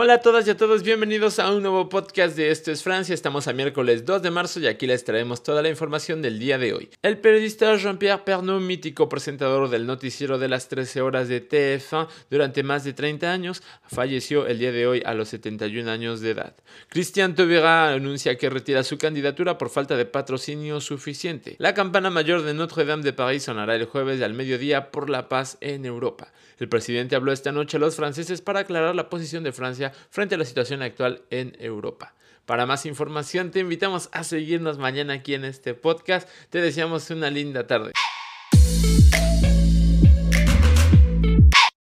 Hola a todas y a todos, bienvenidos a un nuevo podcast de Esto es Francia. Estamos a miércoles 2 de marzo y aquí les traemos toda la información del día de hoy. El periodista Jean-Pierre Pernaut, mítico presentador del noticiero de las 13 horas de TF1 durante más de 30 años, falleció el día de hoy a los 71 años de edad. Christian Taubira anuncia que retira su candidatura por falta de patrocinio suficiente. La campana mayor de Notre-Dame de París sonará el jueves al mediodía por la paz en Europa. El presidente habló esta noche a los franceses para aclarar la posición de Francia frente a la situación actual en Europa. Para más información te invitamos a seguirnos mañana aquí en este podcast. Te deseamos una linda tarde.